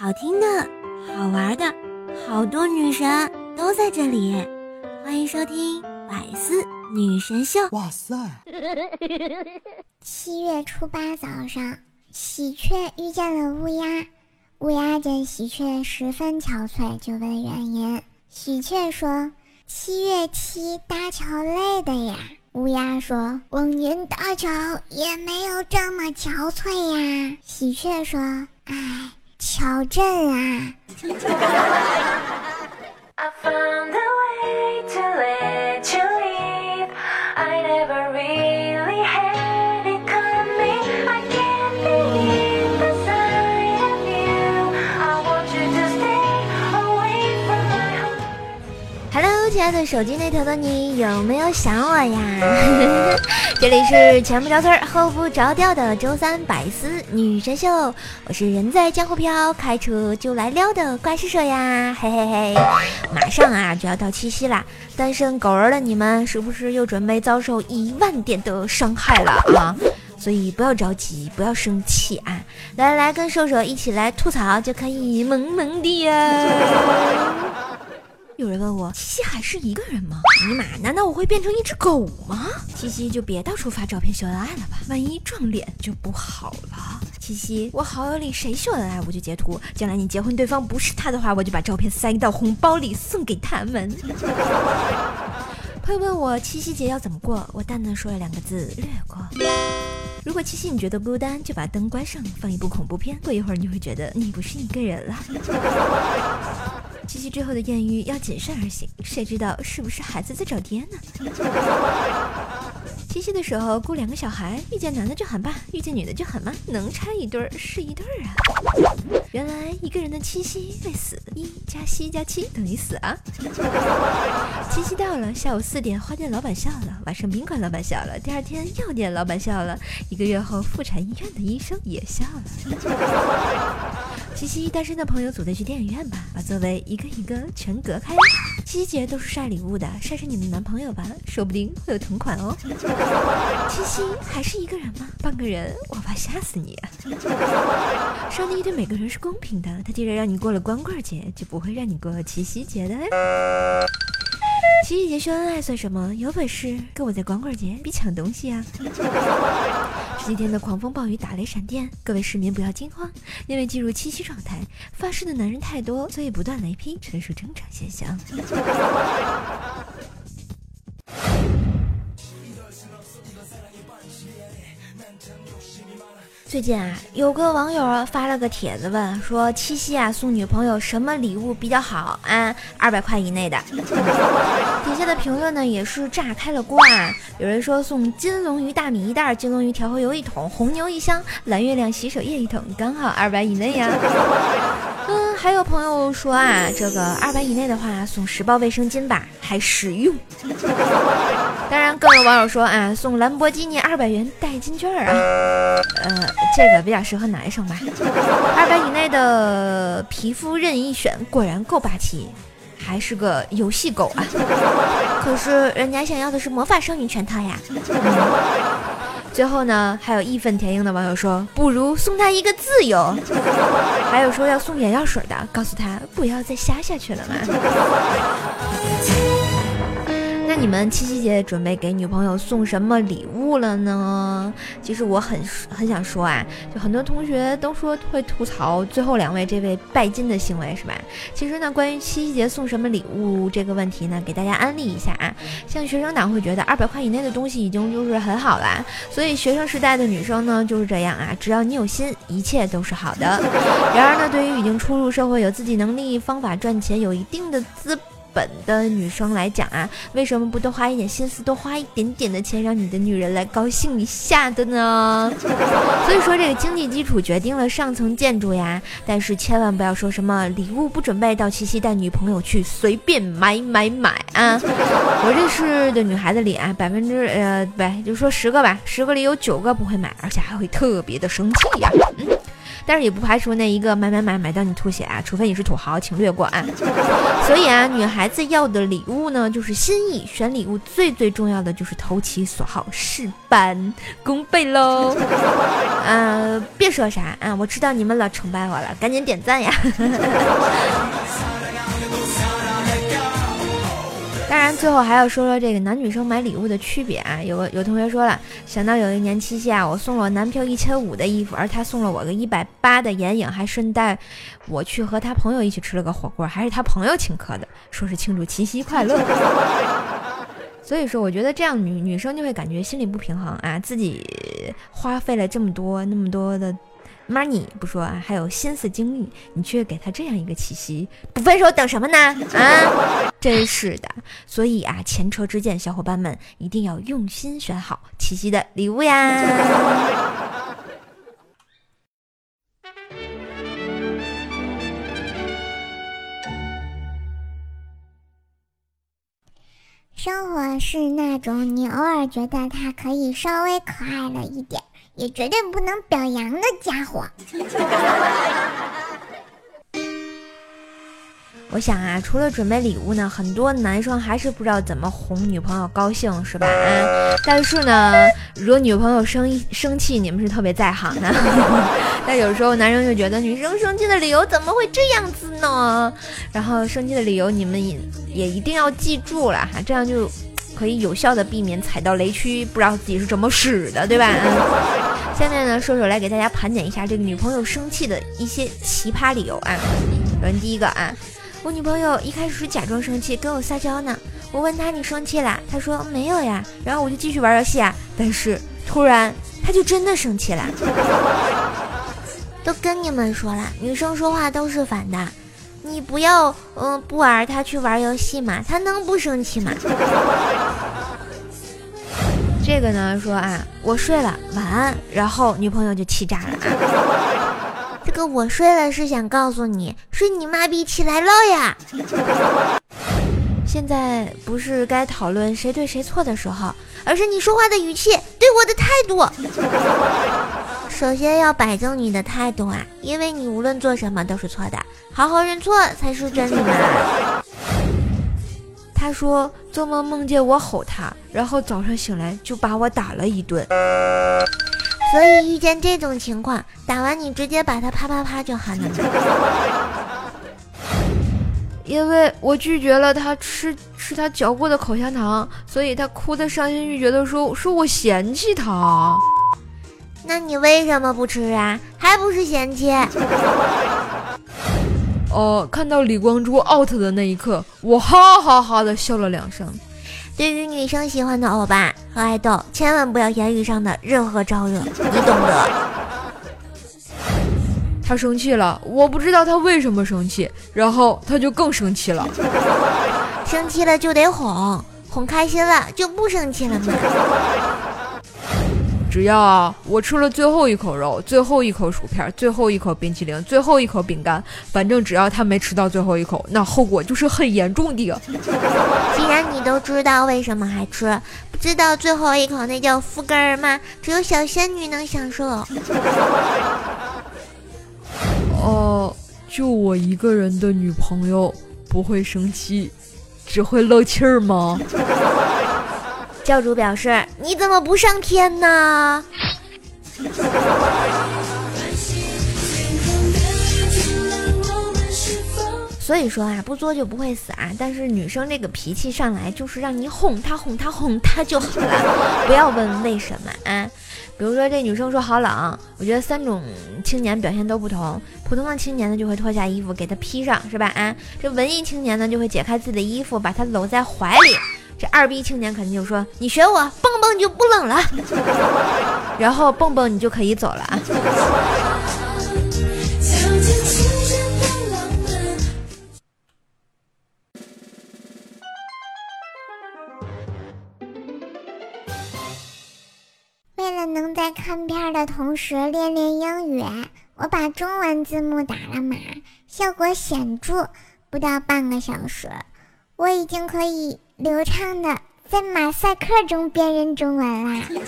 好听的、好玩的，好多女神都在这里，欢迎收听《百思女神秀》。哇塞！七月初八早上，喜鹊遇见了乌鸦，乌鸦见喜鹊十分憔悴，就问原因。喜鹊说：“七月七搭桥累的呀。”乌鸦说：“往年搭桥也没有这么憔悴呀。”喜鹊说：“哎。”乔振啊。亲爱的手机那头的你有没有想我呀？这里是前不着村后不着调的周三百思女神秀，我是人在江湖飘，开车就来撩的怪兽手呀，嘿嘿嘿！马上啊就要到七夕啦，单身狗儿的你们是不是又准备遭受一万点的伤害了啊？所以不要着急，不要生气啊！来来来，跟兽兽一起来吐槽就可以萌萌的呀。有人问我七夕还是一个人吗？尼玛，难道我会变成一只狗吗？七夕就别到处发照片秀恩爱了吧，万一撞脸就不好了。七夕，我好友里谁秀恩爱我就截图，将来你结婚对方不是他的话，我就把照片塞到红包里送给他们。朋友问我七夕节要怎么过，我淡淡说了两个字：略过。如果七夕你觉得孤单，就把灯关上，放一部恐怖片，过一会儿你会觉得你不是一个人了。七夕之后的艳遇要谨慎而行，谁知道是不是孩子在找爹呢？七夕的时候雇两个小孩，遇见男的就喊爸，遇见女的就喊妈，能拆一对儿是一对儿啊！原来一个人的七夕会死，一加七加七等于死啊！七夕到了，下午四点，花店老板笑了；晚上宾馆老板笑了；第二天药店老板笑了；一个月后妇产医院的医生也笑了。七夕单身的朋友组队去电影院吧，把座位一个一个全隔开。七夕节都是晒礼物的，晒晒你的男朋友吧，说不定会有同款哦。七夕还是一个人吗？半个人，我怕吓死你。上帝对每个人是公平的，他既然让你过了光棍节，就不会让你过七夕节的。七夕节秀恩爱算什么？有本事跟我在光棍节比抢东西啊！今天的狂风暴雨、打雷闪电，各位市民不要惊慌，因为进入七夕状态，发誓的男人太多，所以不断雷劈，纯属正常现象。最近啊，有个网友发了个帖子问说，七夕啊送女朋友什么礼物比较好啊？二百块以内的。底下的评论呢也是炸开了锅啊！有人说送金龙鱼大米一袋，金龙鱼调和油一桶，红牛一箱，蓝月亮洗手液一桶，刚好二百以内呀。嗯，还有朋友说啊，这个二百以内的话送十包卫生巾吧，还实用。当然，更有网友说啊，送兰博基尼二百元代金券啊，呃，这个比较适合男生吧。二百以内的皮肤任意选，果然够霸气，还是个游戏狗啊。可是人家想要的是魔法少女全套呀。最后呢，还有义愤填膺的网友说，不如送他一个自由。还有说要送眼药水的，告诉他不要再瞎下去了嘛。你们七夕节准备给女朋友送什么礼物了呢？其实我很很想说啊，就很多同学都说会吐槽最后两位这位拜金的行为，是吧？其实呢，关于七夕节送什么礼物这个问题呢，给大家安利一下啊。像学生党会觉得二百块以内的东西已经就是很好啦，所以学生时代的女生呢就是这样啊，只要你有心，一切都是好的。然而呢，对于已经初入社会、有自己能力、方法赚钱、有一定的资。本的女生来讲啊，为什么不多花一点心思，多花一点点的钱，让你的女人来高兴一下的呢？所以说，这个经济基础决定了上层建筑呀。但是千万不要说什么礼物不准备，到七夕带女朋友去随便买买买啊！我认识的女孩子里啊，百分之呃，不，就说十个吧，十个里有九个不会买，而且还会特别的生气呀。嗯。但是也不排除那一个买买买买到你吐血啊，除非你是土豪，请略过啊。所以啊，女孩子要的礼物呢，就是心意。选礼物最最重要的就是投其所好，事半功倍喽。啊，别说啥啊，我知道你们老崇拜我了，赶紧点赞呀。最后还要说说这个男女生买礼物的区别啊。有个有同学说了，想到有一年七夕啊，我送了我男票一千五的衣服，而他送了我个一百八的眼影，还顺带我去和他朋友一起吃了个火锅，还是他朋友请客的，说是庆祝七夕快乐。所以说，我觉得这样女女生就会感觉心里不平衡啊，自己花费了这么多那么多的。Money 不说啊，还有心思精力，你却给他这样一个气息，不分手等什么呢？啊，真是的。所以啊，前车之鉴，小伙伴们一定要用心选好七夕的礼物呀。生活是那种你偶尔觉得它可以稍微可爱了一点。也绝对不能表扬的家伙。我想啊，除了准备礼物呢，很多男生还是不知道怎么哄女朋友高兴，是吧？啊，但是呢，惹女朋友生生气，你们是特别在行的。但有时候男生就觉得女生生气的理由怎么会这样子呢？然后生气的理由你们也也一定要记住了哈，这样就。可以有效的避免踩到雷区，不知道自己是怎么使的，对吧？下面呢，射手来给大家盘点一下这个女朋友生气的一些奇葩理由啊。首先第一个啊，我女朋友一开始是假装生气跟我撒娇呢，我问她你生气啦，她说没有呀，然后我就继续玩游戏啊，但是突然她就真的生气了。都跟你们说了，女生说话都是反的。你不要，嗯，不玩他去玩游戏嘛，他能不生气吗？这个呢，说啊，我睡了，晚安，然后女朋友就气炸了啊。这个我睡了是想告诉你，睡你妈逼起来了呀。现在不是该讨论谁对谁错的时候，而是你说话的语气，对我的态度。首先要摆正你的态度啊，因为你无论做什么都是错的，好好认错才是真理嘛。他说做梦梦见我吼他，然后早上醒来就把我打了一顿。所以遇见这种情况，打完你直接把他啪啪啪就好了。因为我拒绝了他吃吃他嚼过的口香糖，所以他哭的伤心欲绝的说说我嫌弃他。那你为什么不吃啊？还不是嫌弃？哦，看到李光洙 out 的那一刻，我哈哈哈的笑了两声。对于女生喜欢的欧巴和爱豆，千万不要言语上的任何招惹，你懂得。他生气了，我不知道他为什么生气，然后他就更生气了。生气了就得哄，哄开心了就不生气了吗？只要我吃了最后一口肉，最后一口薯片，最后一口冰淇淋，最后一口饼干，反正只要他没吃到最后一口，那后果就是很严重的。既然你都知道为什么还吃，不知道最后一口那叫福根儿吗？只有小仙女能享受。哦，就我一个人的女朋友不会生气，只会漏气儿吗？教主表示：“你怎么不上天呢？” 所以说啊，不作就不会死啊。但是女生这个脾气上来就是让你哄她、哄她、哄她就好了，不要问为什么啊。比如说这女生说好冷，我觉得三种青年表现都不同。普通的青年呢就会脱下衣服给她披上，是吧？啊，这文艺青年呢就会解开自己的衣服，把她搂在怀里。这二逼青年肯定就说：“你学我，蹦蹦就不冷了。”然后蹦蹦你就可以走了啊。为了能在看片的同时练练英语，我把中文字幕打了码，效果显著。不到半个小时，我已经可以。流畅的在马赛克中辨认中文啦。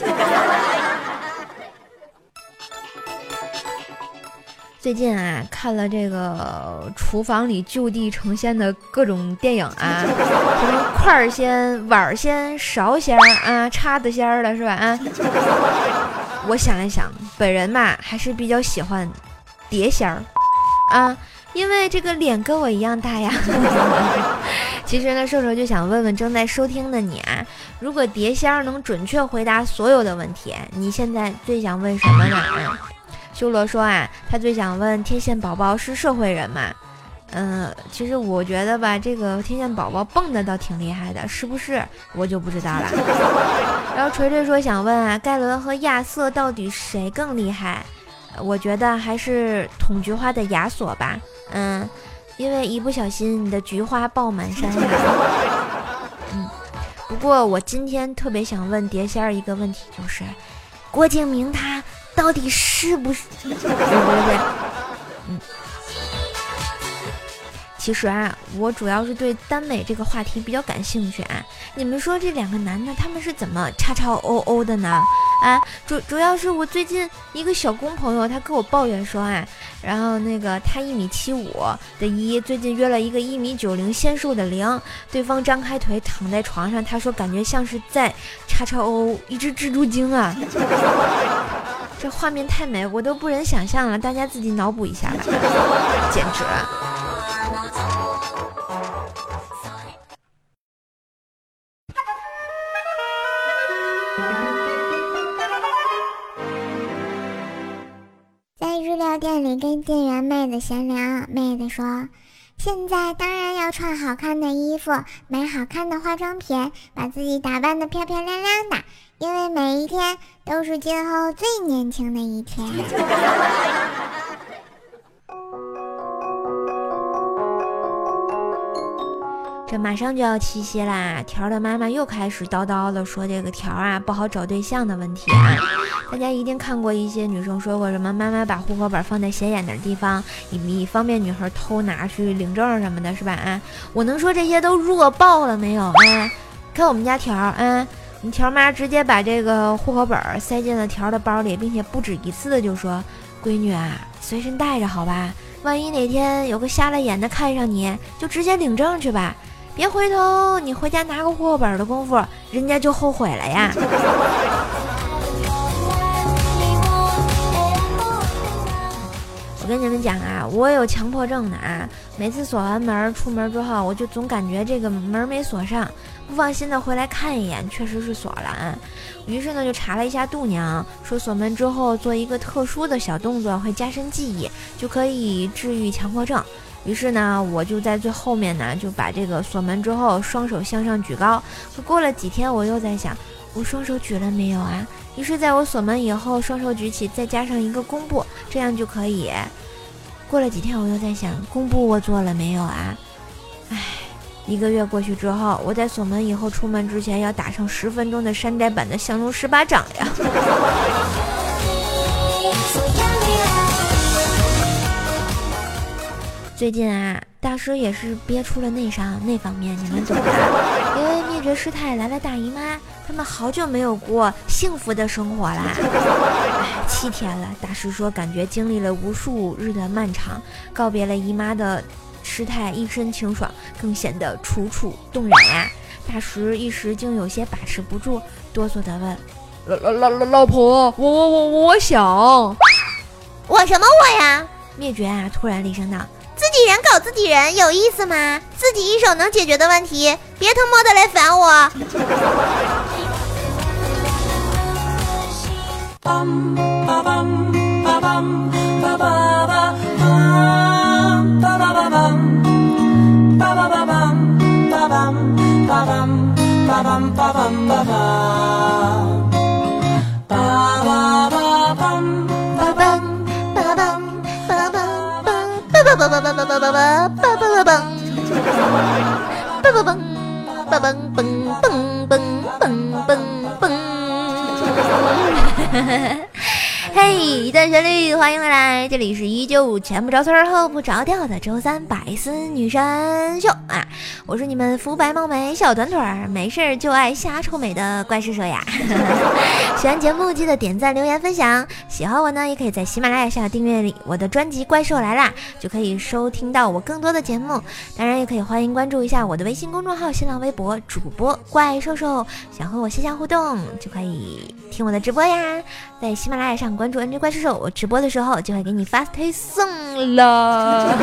最近啊，看了这个厨房里就地成仙的各种电影啊，什么块儿仙、碗儿仙、勺仙啊、叉子仙儿的是吧？啊，我想了想，本人吧还是比较喜欢碟仙儿啊，因为这个脸跟我一样大呀。其实呢，射手就想问问正在收听的你啊，如果碟仙儿能准确回答所有的问题，你现在最想问什么呢？修罗说啊，他最想问天线宝宝是社会人吗？嗯，其实我觉得吧，这个天线宝宝蹦的倒挺厉害的，是不是？我就不知道了。然后锤锤说想问啊，盖伦和亚瑟到底谁更厉害？我觉得还是捅菊花的亚索吧。嗯，因为一不小心你的菊花爆满山呀。嗯，不过我今天特别想问碟仙儿一个问题，就是郭敬明他。到底是不是？其实啊，我主要是对耽美这个话题比较感兴趣啊。你们说这两个男的他们是怎么叉叉 O O 的呢？啊，主主要是我最近一个小工朋友他跟我抱怨说啊，然后那个他一米七五的一最近约了一个一米九零纤瘦的零，对方张开腿躺在床上，他说感觉像是在叉叉 O 一只蜘蛛精啊。这画面太美，我都不忍想象了，大家自己脑补一下吧，简直。店里跟店员妹子闲聊，妹子说：“现在当然要穿好看的衣服，买好看的化妆品，把自己打扮的漂漂亮亮的，因为每一天都是今后最年轻的一天。”这马上就要七夕啦，条儿的妈妈又开始叨叨的说这个条儿啊不好找对象的问题啊。大家一定看过一些女生说过什么，妈妈把户口本放在显眼的地方，以以方便女孩偷拿去领证什么的，是吧？啊，我能说这些都弱爆了没有啊？看我们家条儿啊，你条妈直接把这个户口本塞进了条儿的包里，并且不止一次的就说，闺女啊，随身带着好吧，万一哪天有个瞎了眼的看上你，就直接领证去吧。别回头，你回家拿个户口本的功夫，人家就后悔了呀。我跟你们讲啊，我有强迫症的啊，每次锁完门出门之后，我就总感觉这个门没锁上，不放心的回来看一眼，确实是锁了啊。于是呢，就查了一下度娘，说锁门之后做一个特殊的小动作会加深记忆，就可以治愈强迫症。于是呢，我就在最后面呢，就把这个锁门之后，双手向上举高。可过了几天，我又在想，我双手举了没有啊？于是，在我锁门以后，双手举起，再加上一个弓步，这样就可以。过了几天，我又在想，弓步我做了没有啊？唉，一个月过去之后，我在锁门以后出门之前要打上十分钟的山寨版的降龙十八掌呀。最近啊，大师也是憋出了内伤，那方面你们懂的。因为灭绝师太来了大姨妈，他们好久没有过幸福的生活啦。哎，七天了，大师说感觉经历了无数日的漫长，告别了姨妈的师太一身清爽，更显得楚楚动人呀。大师一时竟有些把持不住，哆嗦的问：“老老老老老婆，我我我我想，我什么我呀？”灭绝啊，突然厉声道。自己人搞自己人有意思吗？自己一手能解决的问题，别他妈的来烦我！嘣嘣嘣嘣嘣嘣嘣嘣嘣嘣嘣！嘿，一段旋律，欢迎回来！这里是依旧前不着村后不着调的周三百思女神秀啊！我是你们肤白貌美、小短腿儿、没事儿就爱瞎臭美的怪兽兽呀！喜欢节目记得点赞、留言、分享。喜欢我呢，也可以在喜马拉雅上订阅我的专辑《怪兽来啦》，就可以收听到我更多的节目。当然，也可以欢迎关注一下我的微信公众号、新浪微博主播怪兽兽。想和我线下互动，就可以听我的直播呀！在喜马拉雅上。关注 NJ 怪兽兽，我直播的时候就会给你发推送了。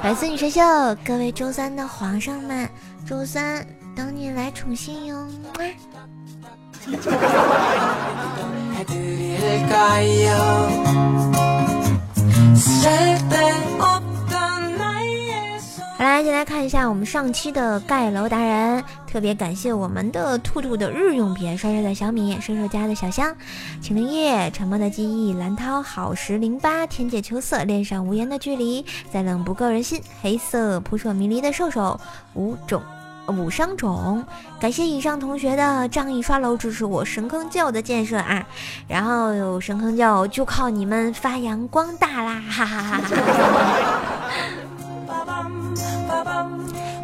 白色女神秀，各位周三的皇上们，周三等你来宠幸哟。好啦，先来看一下我们上期的盖楼达人，特别感谢我们的兔兔的日用品，帅帅的小米，瘦瘦家的小香，晴灵叶，沉默的记忆，蓝涛，好时零八，天界秋色，恋上无言的距离，再冷不够人心，黑色扑朔迷离的兽兽，五种五伤种，感谢以上同学的仗义刷楼支持我神坑教的建设啊，然后有神坑教就靠你们发扬光大啦，哈哈哈哈。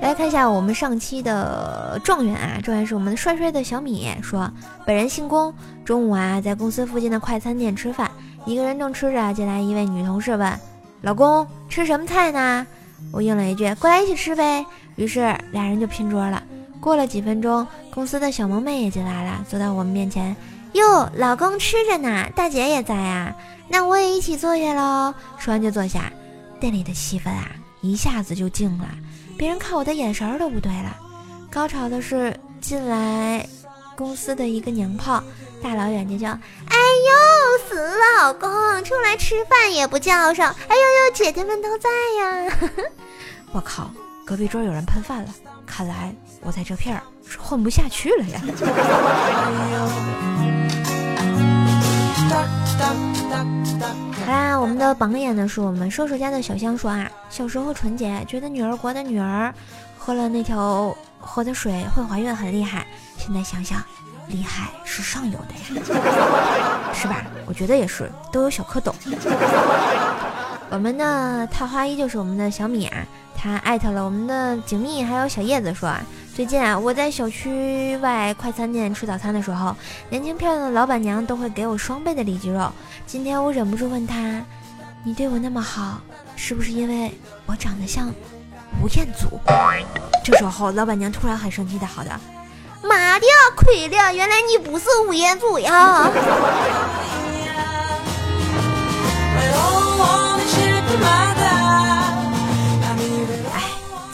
来看一下我们上期的状元啊，状元是我们帅帅的小米，说本人姓龚，中午啊在公司附近的快餐店吃饭，一个人正吃着，进来一位女同事问：“老公吃什么菜呢？”我应了一句：“过来一起吃呗。”于是俩人就拼桌了。过了几分钟，公司的小萌妹也进来了，走到我们面前：“哟，老公吃着呢，大姐也在啊，那我也一起坐下喽。”说完就坐下。店里的气氛啊。一下子就静了，别人看我的眼神都不对了。高潮的是进来公司的一个娘炮，大老远就叫：“哎呦，死老公，出来吃饭也不叫上！哎呦呦，姐姐们都在呀！” 我靠，隔壁桌有人喷饭了，看来我在这片儿是混不下去了呀。好啦，我们的榜眼呢是我们瘦瘦家的小香说啊，小时候纯洁，觉得女儿国的女儿喝了那条河的水会怀孕很厉害，现在想想，厉害是上游的呀，是吧？我觉得也是，都有小蝌蚪。我们的探花依旧是我们的小米啊，他艾特了我们的景蜜还有小叶子说啊。最近啊，我在小区外快餐店吃早餐的时候，年轻漂亮的老板娘都会给我双倍的里脊肉。今天我忍不住问她：“你对我那么好，是不是因为我长得像吴彦祖？”这时候，老板娘突然很生气的：“好的，妈的，亏了，原来你不是吴彦祖呀！”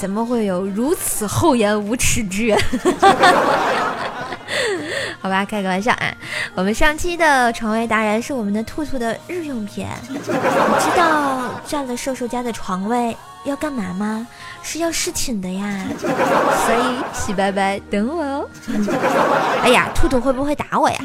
怎么会有如此厚颜无耻之人？好吧，开个玩笑啊！我们上期的床位达人是我们的兔兔的日用品。你知道占了瘦瘦家的床位要干嘛吗？是要侍寝的呀！所以洗白白等我哦。哎呀，兔兔会不会打我呀？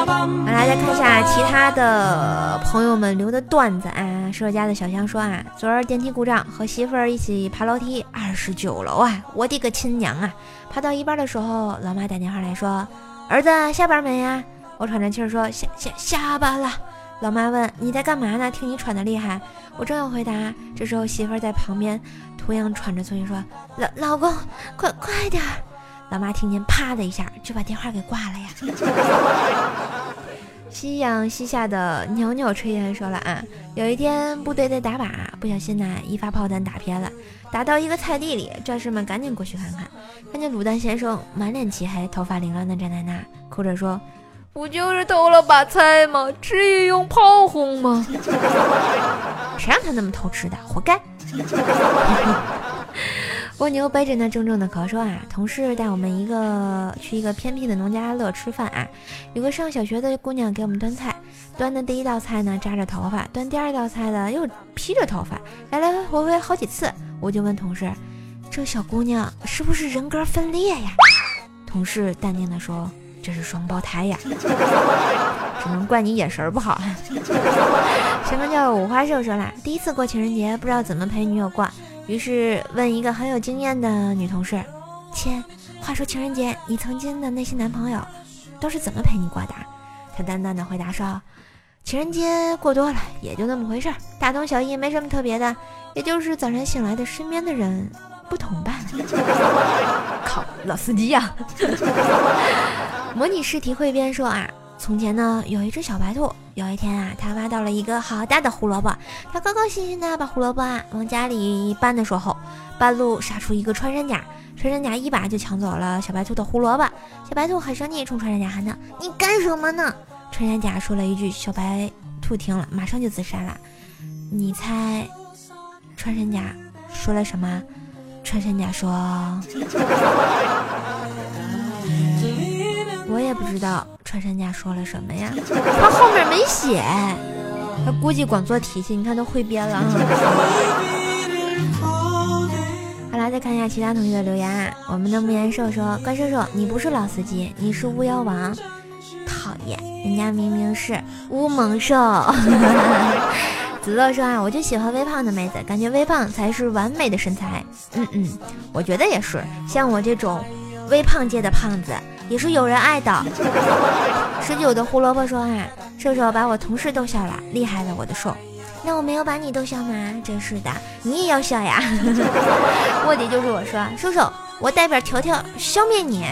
来，再看一下其他的朋友们留的段子啊。舍家的小香说啊，昨儿电梯故障，和媳妇儿一起爬楼梯，二十九楼啊！我的个亲娘啊！爬到一半的时候，老妈打电话来说，儿子下班没呀？我喘着气儿说下下下班了。老妈问你在干嘛呢？听你喘的厉害。我正要回答，这时候媳妇儿在旁边同样喘着粗音说，老老公快快点儿。老妈听见，啪的一下就把电话给挂了呀。夕阳西下的袅袅炊烟说了啊，有一天部队在打靶，不小心呢一发炮弹打偏了，打到一个菜地里，战士们赶紧过去看看，看见卤蛋先生满脸漆黑，头发凌乱的站在那，哭着说：“不就是偷了把菜吗？至于用炮轰吗？谁让他那么偷吃的，活该。”蜗牛背着那重重的壳说啊，同事带我们一个去一个偏僻的农家乐吃饭啊，有个上小学的姑娘给我们端菜，端的第一道菜呢扎着头发，端第二道菜的又披着头发，来来回回好几次，我就问同事，这小姑娘是不是人格分裂呀？同事淡定的说，这是双胞胎呀，只能怪你眼神不好。什么叫五花肉说啦？第一次过情人节不知道怎么陪女友过。于是问一个很有经验的女同事：“亲，话说情人节，你曾经的那些男朋友都是怎么陪你过的？她淡淡的回答说：“情人节过多了，也就那么回事儿，大同小异，没什么特别的，也就是早晨醒来的身边的人不同罢了。”靠，老司机呀！模拟试题汇编说啊，从前呢有一只小白兔，有一天啊，它挖到了一个好大的胡萝卜，它高高兴兴的把胡萝卜啊往家里搬的时候，半路杀出一个穿山甲。穿山甲一把就抢走了小白兔的胡萝卜，小白兔很生气，冲穿山甲喊道：“你干什么呢？”穿山甲说了一句，小白兔听了，马上就自杀了。你猜，穿山甲说了什么？穿山甲说：“也不知道。”穿山甲说了什么呀？他后面没写，他估计光做题去，你看都汇编了。好啦，再看一下其他同学的留言。啊。我们的木言兽说：“怪兽兽，你不是老司机，你是巫妖王。”讨厌，人家明明是乌猛兽。子乐说：“啊，我就喜欢微胖的妹子，感觉微胖才是完美的身材。”嗯嗯，我觉得也是。像我这种微胖界的胖子，也是有人爱的。十九的胡萝卜说：“啊，射手把我同事逗笑了，厉害了我的兽。”那我没有把你逗笑吗？真是的，你也要笑呀！卧底就是我说，射手，我代表条条消灭你，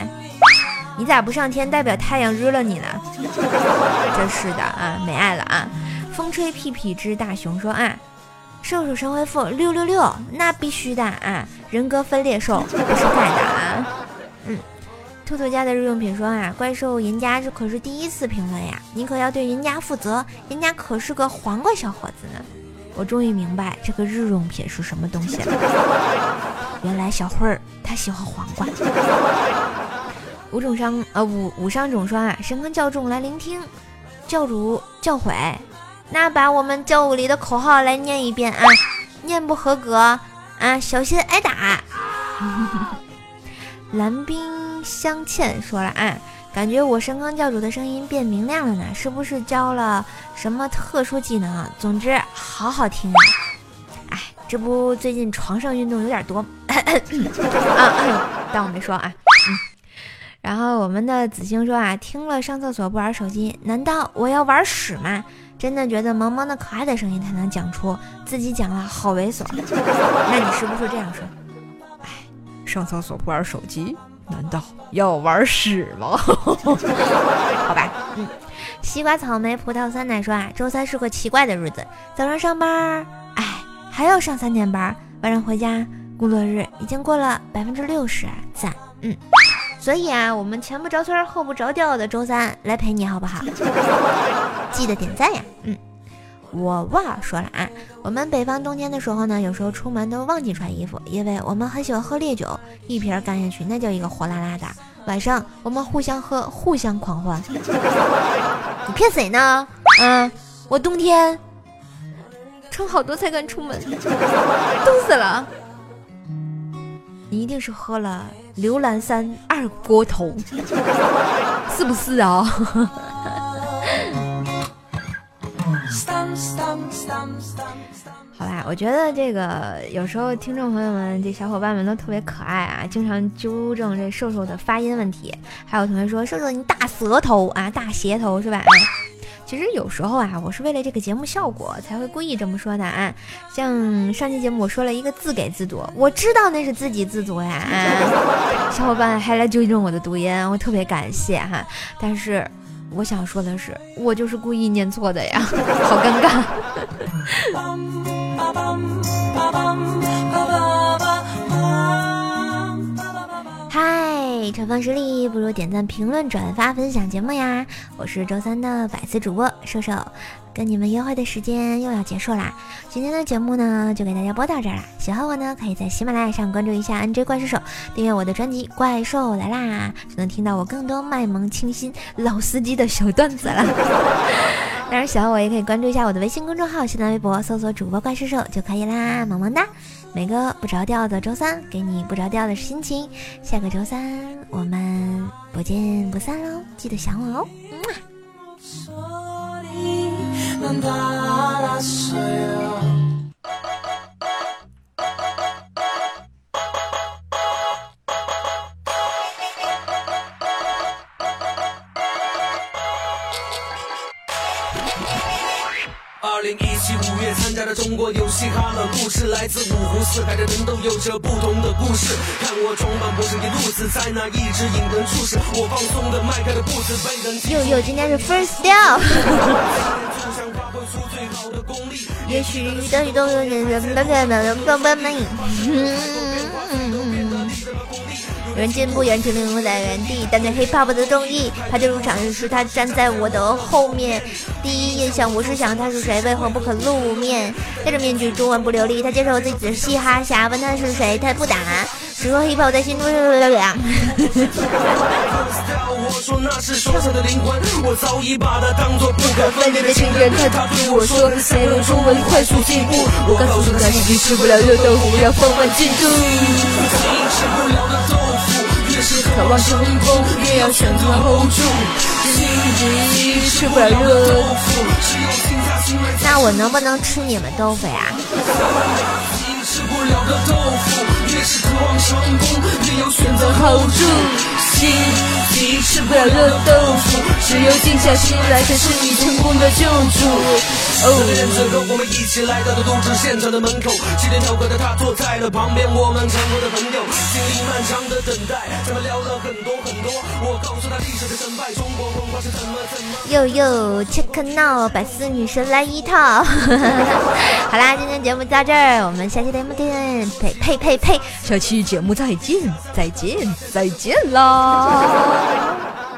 你咋不上天代表太阳日了你呢？真是的啊，没爱了啊！风吹屁屁之大熊说啊，射手神回复六六六，那必须的啊！人格分裂兽不是盖的啊，嗯。兔兔家的日用品说啊，怪兽人家这可是第一次评论呀，你可要对人家负责，人家可是个黄瓜小伙子呢。我终于明白这个日用品是什么东西了，原来小慧儿她喜欢黄瓜。五种伤呃五五伤种说啊，神坑教众来聆听，教主教诲，那把我们教务里的口号来念一遍啊，念不合格啊，小心挨打。蓝冰。镶嵌说了啊，感觉我神坑教主的声音变明亮了呢，是不是教了什么特殊技能？总之好好听啊！哎，这不最近床上运动有点多 啊，当我没说啊。嗯然后我们的子星说啊，听了上厕所不玩手机，难道我要玩屎吗？真的觉得萌萌的可爱的声音才能讲出自己讲了好猥琐。那你是不是这样说？哎，上厕所不玩手机？难道要玩屎吗？好吧，嗯，西瓜、草莓、葡萄、酸奶说啊，周三是个奇怪的日子，早上上班，哎，还要上三天班，晚上回家，工作日已经过了百分之六十，赞，嗯，所以啊，我们前不着村后不着调的周三来陪你好不好？记得点赞呀，嗯。我忘说了啊，我们北方冬天的时候呢，有时候出门都忘记穿衣服，因为我们很喜欢喝烈酒，一瓶干下去那叫一个火辣辣的。晚上我们互相喝，互相狂欢。你骗谁呢？啊，我冬天穿好多才敢出门，冻死了。你一定是喝了刘兰山二锅头，是不是啊？好吧，我觉得这个有时候听众朋友们、这小伙伴们都特别可爱啊，经常纠正这瘦瘦的发音问题。还有同学说瘦瘦你大舌头啊，大舌头是吧？其实有时候啊，我是为了这个节目效果才会故意这么说的啊。像上期节目我说了一个自给自足，我知道那是自给自足呀。啊，小伙伴还来纠正我的读音，我特别感谢哈。但是。我想说的是，我就是故意念错的呀，好尴尬。嗨，春风十里不如点赞、评论、转发、分享节目呀！我是周三的百思主播瘦瘦。跟你们约会的时间又要结束啦，今天的节目呢就给大家播到这儿啦。喜欢我呢，可以在喜马拉雅上关注一下 NJ 怪兽手，订阅我的专辑《怪兽来啦》，就能听到我更多卖萌清新老司机的小段子了。当然，喜欢我也可以关注一下我的微信公众号、新浪微博，搜索主播怪兽手就可以啦。萌萌哒，每个不着调的周三，给你不着调的心情。下个周三我们不见不散喽，记得想我哦。嗯二零一七五月参加的中国游戏哈喽，故事来自五湖四海的人都有着不同的故事。看我装扮不是一路子，在那一直引人注视。我放松的迈开了步子，被人又又今天是 first deal。也许好的功有点人的可能有更笨呢。人进不，在原地。但对 hip hop 的中意，他入场是他站在我的后面。第一印象，我是想他是谁，为何不露面？戴着面具，中文不流利。他自己的嘻哈侠，问他是谁，他不答。只说 hip hop 在心中是流量。我说那是说唱的灵魂，我早已把它当做不。热豆腐，要放慢进度。吃不了的豆腐，越是渴望成功，越要选择 hold 住。自己吃不了热豆腐，那我能不能吃你们豆腐呀？Hold 住。心急吃不了热豆腐，只有静下心来才是你成功的救主。哦，四年之后，我们一起来到了录制现场的门口，七点跳歌的他坐在了旁边，我们成为了朋友。经历漫长的等待，咱们聊了很多很多。我告诉他历史的成败，中国文化是怎么怎么。又又切克闹，百思女神来一套。好啦，今天节目到这儿，我们下期节目见。呸呸呸呸，下期节目再见，再见，再见啦。